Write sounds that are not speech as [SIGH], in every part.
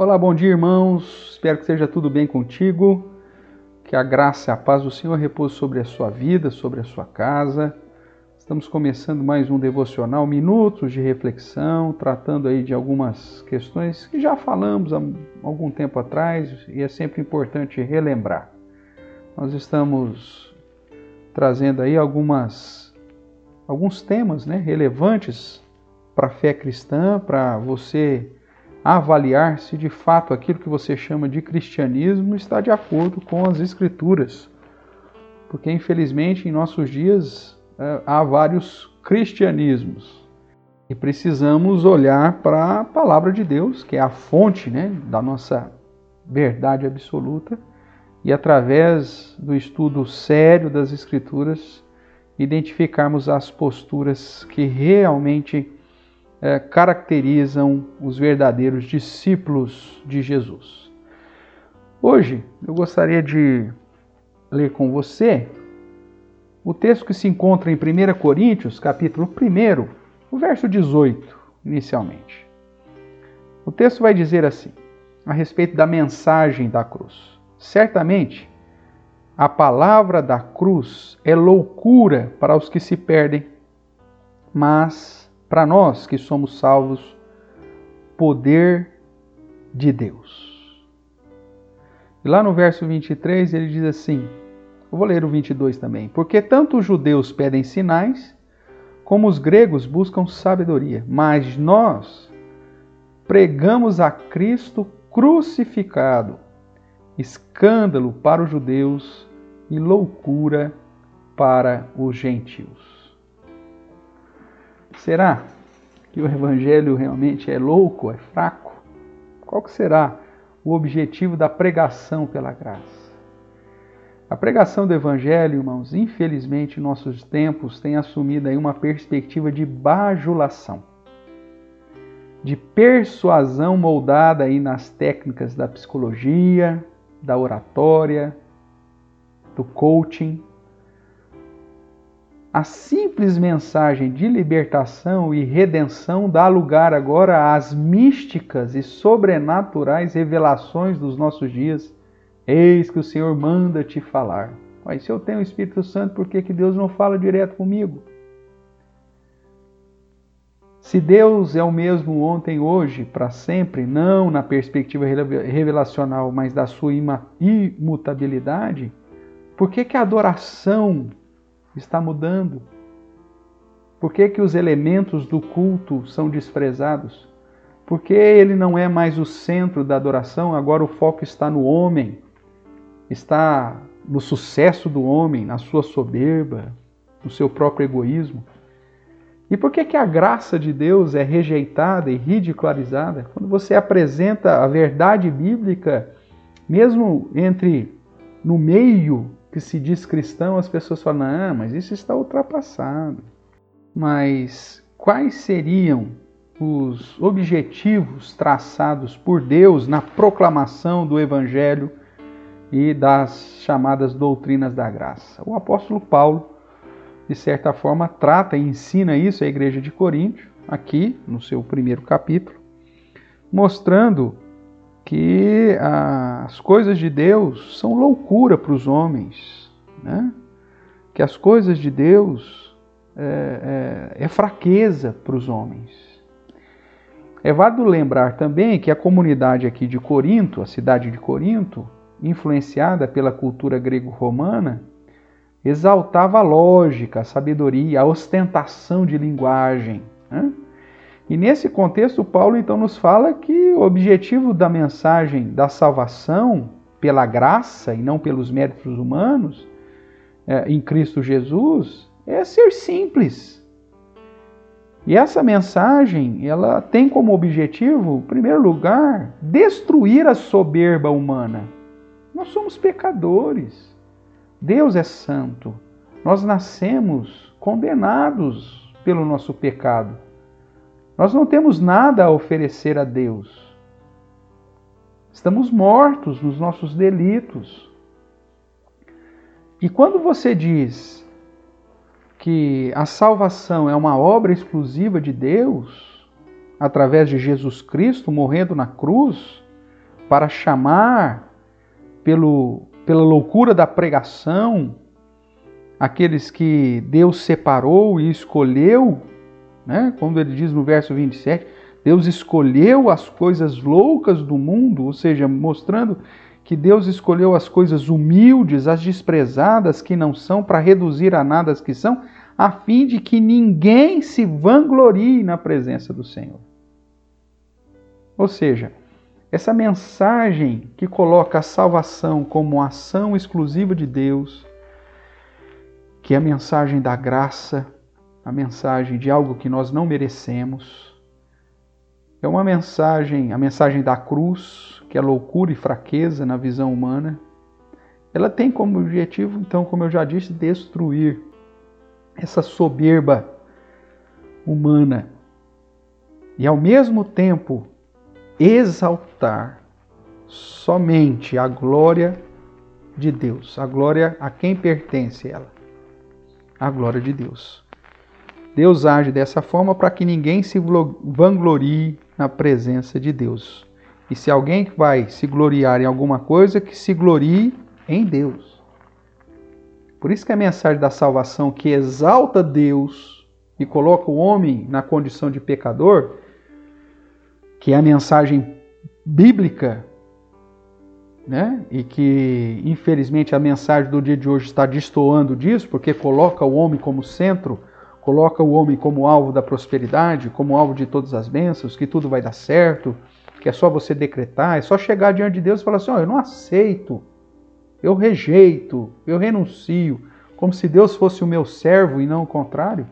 Olá, bom dia, irmãos. Espero que seja tudo bem contigo. Que a graça e a paz do Senhor repouse sobre a sua vida, sobre a sua casa. Estamos começando mais um devocional, minutos de reflexão, tratando aí de algumas questões que já falamos há algum tempo atrás e é sempre importante relembrar. Nós estamos trazendo aí algumas alguns temas, né, relevantes para a fé cristã, para você avaliar se de fato aquilo que você chama de cristianismo está de acordo com as Escrituras. Porque, infelizmente, em nossos dias é, há vários cristianismos e precisamos olhar para a palavra de Deus, que é a fonte né, da nossa verdade absoluta, e através do estudo sério das Escrituras, identificarmos as posturas que realmente é, caracterizam os verdadeiros discípulos de Jesus. Hoje eu gostaria de ler com você o texto que se encontra em 1 Coríntios, capítulo 1, o verso 18, inicialmente. O texto vai dizer assim, a respeito da mensagem da cruz. Certamente, a palavra da cruz é loucura para os que se perdem, mas para nós que somos salvos, poder de Deus. E lá no verso 23 ele diz assim: eu vou ler o 22 também. Porque tanto os judeus pedem sinais, como os gregos buscam sabedoria, mas nós pregamos a Cristo crucificado, escândalo para os judeus e loucura para os gentios. Será que o evangelho realmente é louco, é fraco? Qual que será o objetivo da pregação pela graça? A pregação do evangelho, irmãos, infelizmente em nossos tempos tem assumido aí uma perspectiva de bajulação, de persuasão moldada aí nas técnicas da psicologia, da oratória, do coaching, a simples mensagem de libertação e redenção dá lugar agora às místicas e sobrenaturais revelações dos nossos dias. Eis que o Senhor manda te falar. Mas se eu tenho o Espírito Santo, por que, que Deus não fala direto comigo? Se Deus é o mesmo ontem, hoje, para sempre, não na perspectiva revelacional, mas da sua imutabilidade, por que, que a adoração está mudando? Por que, que os elementos do culto são desprezados? Por que ele não é mais o centro da adoração? Agora o foco está no homem, está no sucesso do homem, na sua soberba, no seu próprio egoísmo. E por que, que a graça de Deus é rejeitada e ridicularizada? Quando você apresenta a verdade bíblica, mesmo entre no meio que se diz cristão, as pessoas falam: não, mas isso está ultrapassado. Mas quais seriam os objetivos traçados por Deus na proclamação do Evangelho e das chamadas doutrinas da graça? O apóstolo Paulo, de certa forma, trata e ensina isso à igreja de Corinto, aqui no seu primeiro capítulo, mostrando que as coisas de Deus são loucura para os homens, né? que as coisas de Deus é, é, é fraqueza para os homens. É válido lembrar também que a comunidade aqui de Corinto, a cidade de Corinto, influenciada pela cultura grego-romana, exaltava a lógica, a sabedoria, a ostentação de linguagem. Né? E nesse contexto, Paulo então nos fala que o objetivo da mensagem da salvação pela graça e não pelos méritos humanos é, em Cristo Jesus é ser simples. E essa mensagem, ela tem como objetivo, em primeiro lugar, destruir a soberba humana. Nós somos pecadores. Deus é santo. Nós nascemos condenados pelo nosso pecado. Nós não temos nada a oferecer a Deus. Estamos mortos nos nossos delitos. E quando você diz que a salvação é uma obra exclusiva de Deus, através de Jesus Cristo morrendo na cruz, para chamar pelo, pela loucura da pregação aqueles que Deus separou e escolheu, né? Como ele diz no verso 27, Deus escolheu as coisas loucas do mundo, ou seja, mostrando que Deus escolheu as coisas humildes, as desprezadas que não são, para reduzir a nada as que são, a fim de que ninguém se vanglorie na presença do Senhor. Ou seja, essa mensagem que coloca a salvação como ação exclusiva de Deus, que é a mensagem da graça, a mensagem de algo que nós não merecemos, é uma mensagem, a mensagem da cruz, que é loucura e fraqueza na visão humana. Ela tem como objetivo, então, como eu já disse, destruir essa soberba humana e ao mesmo tempo exaltar somente a glória de Deus, a glória a quem pertence ela, a glória de Deus. Deus age dessa forma para que ninguém se vanglorie na presença de Deus. E se alguém vai se gloriar em alguma coisa, que se glorie em Deus. Por isso que a mensagem da salvação que exalta Deus e coloca o homem na condição de pecador, que é a mensagem bíblica, né? E que infelizmente a mensagem do dia de hoje está destoando disso, porque coloca o homem como centro, coloca o homem como alvo da prosperidade, como alvo de todas as bênçãos, que tudo vai dar certo, que é só você decretar, é só chegar diante de Deus e falar assim: oh, eu não aceito, eu rejeito, eu renuncio, como se Deus fosse o meu servo e não o contrário.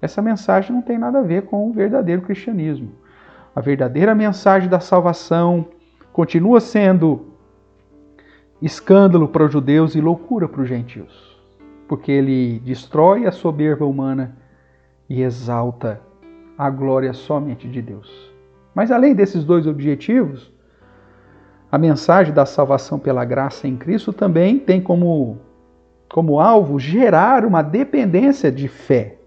Essa mensagem não tem nada a ver com o verdadeiro cristianismo. A verdadeira mensagem da salvação continua sendo escândalo para os judeus e loucura para os gentios, porque ele destrói a soberba humana e exalta a glória somente de Deus. Mas além desses dois objetivos, a mensagem da salvação pela graça em Cristo também tem como, como alvo gerar uma dependência de fé.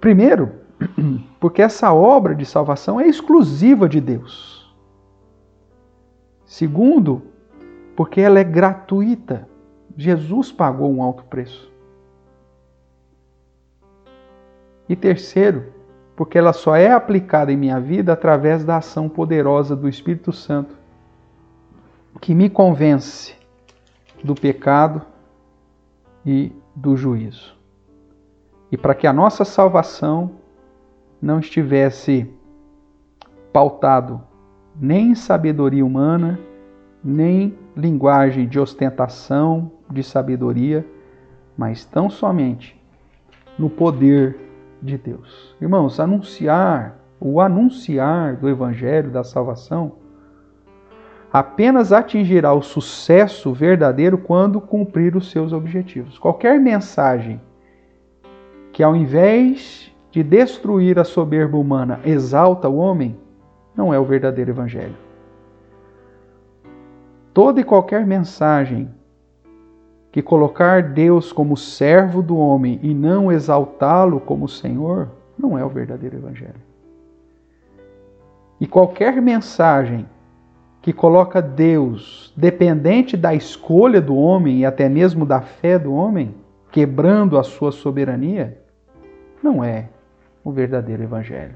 Primeiro, [CLEARS THROAT] porque essa obra de salvação é exclusiva de Deus. Segundo, porque ela é gratuita. Jesus pagou um alto preço. E terceiro, porque ela só é aplicada em minha vida através da ação poderosa do Espírito Santo, que me convence do pecado e do juízo. E para que a nossa salvação não estivesse pautado nem em sabedoria humana, nem linguagem de ostentação, de sabedoria, mas tão somente no poder de Deus. Irmãos, anunciar, o anunciar do evangelho da salvação apenas atingirá o sucesso verdadeiro quando cumprir os seus objetivos. Qualquer mensagem que ao invés de destruir a soberba humana exalta o homem, não é o verdadeiro evangelho. Toda e qualquer mensagem que colocar Deus como servo do homem e não exaltá-lo como Senhor, não é o verdadeiro evangelho. E qualquer mensagem que coloca Deus dependente da escolha do homem e até mesmo da fé do homem, quebrando a sua soberania, não é o verdadeiro evangelho.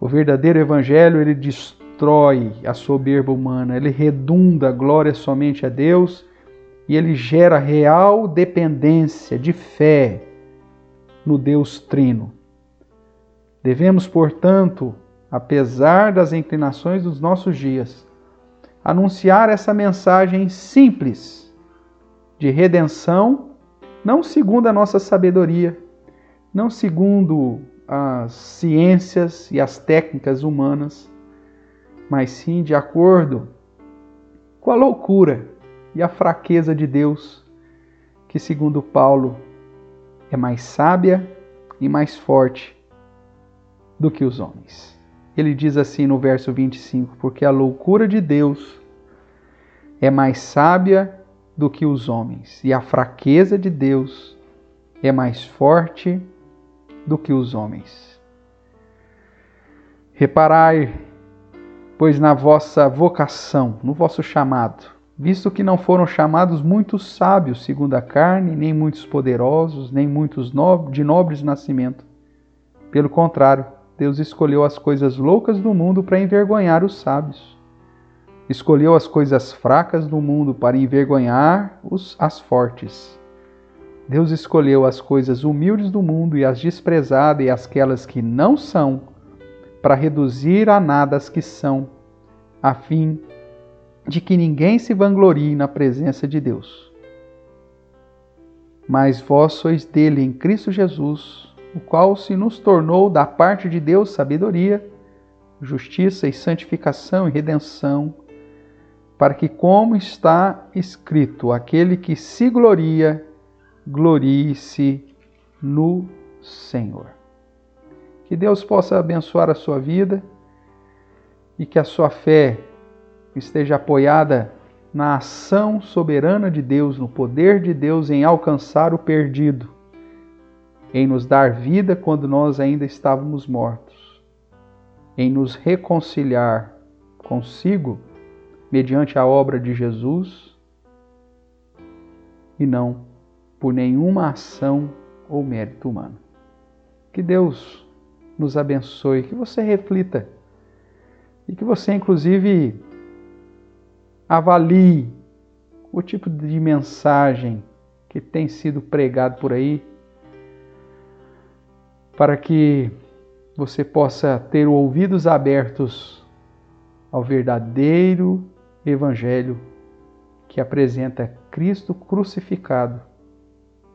O verdadeiro evangelho, ele destrói a soberba humana, ele redunda a glória somente a Deus e ele gera real dependência de fé no Deus Trino. Devemos, portanto, apesar das inclinações dos nossos dias, anunciar essa mensagem simples de redenção, não segundo a nossa sabedoria, não segundo as ciências e as técnicas humanas, mas sim de acordo com a loucura e a fraqueza de Deus, que, segundo Paulo, é mais sábia e mais forte do que os homens. Ele diz assim no verso 25: Porque a loucura de Deus é mais sábia do que os homens, e a fraqueza de Deus é mais forte do que os homens. Reparai pois na vossa vocação, no vosso chamado, visto que não foram chamados muitos sábios segundo a carne, nem muitos poderosos, nem muitos de nobres nascimento. Pelo contrário, Deus escolheu as coisas loucas do mundo para envergonhar os sábios. Escolheu as coisas fracas do mundo para envergonhar os, as fortes. Deus escolheu as coisas humildes do mundo e as desprezadas e aquelas que não são, para reduzir a nada as que são, a fim de que ninguém se vanglorie na presença de Deus. Mas vós sois dele em Cristo Jesus, o qual se nos tornou da parte de Deus sabedoria, justiça e santificação e redenção, para que, como está escrito, aquele que se gloria, glorie-se no Senhor. Que Deus possa abençoar a sua vida e que a sua fé esteja apoiada na ação soberana de Deus, no poder de Deus em alcançar o perdido, em nos dar vida quando nós ainda estávamos mortos, em nos reconciliar consigo mediante a obra de Jesus e não por nenhuma ação ou mérito humano. Que Deus nos abençoe, que você reflita. E que você, inclusive, avalie o tipo de mensagem que tem sido pregado por aí, para que você possa ter ouvidos abertos ao verdadeiro Evangelho que apresenta Cristo crucificado,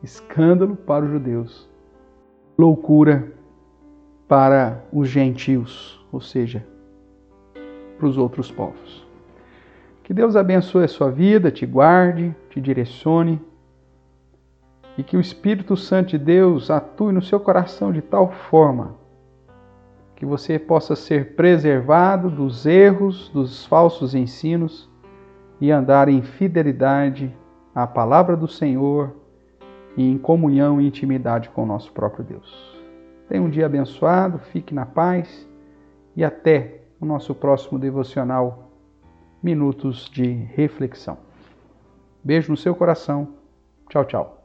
escândalo para os judeus, loucura para os gentios, ou seja, para os outros povos. Que Deus abençoe a sua vida, te guarde, te direcione e que o Espírito Santo de Deus atue no seu coração de tal forma que você possa ser preservado dos erros, dos falsos ensinos e andar em fidelidade à palavra do Senhor e em comunhão e intimidade com o nosso próprio Deus. Tenha um dia abençoado, fique na paz e até o nosso próximo devocional minutos de reflexão. Beijo no seu coração. Tchau, tchau.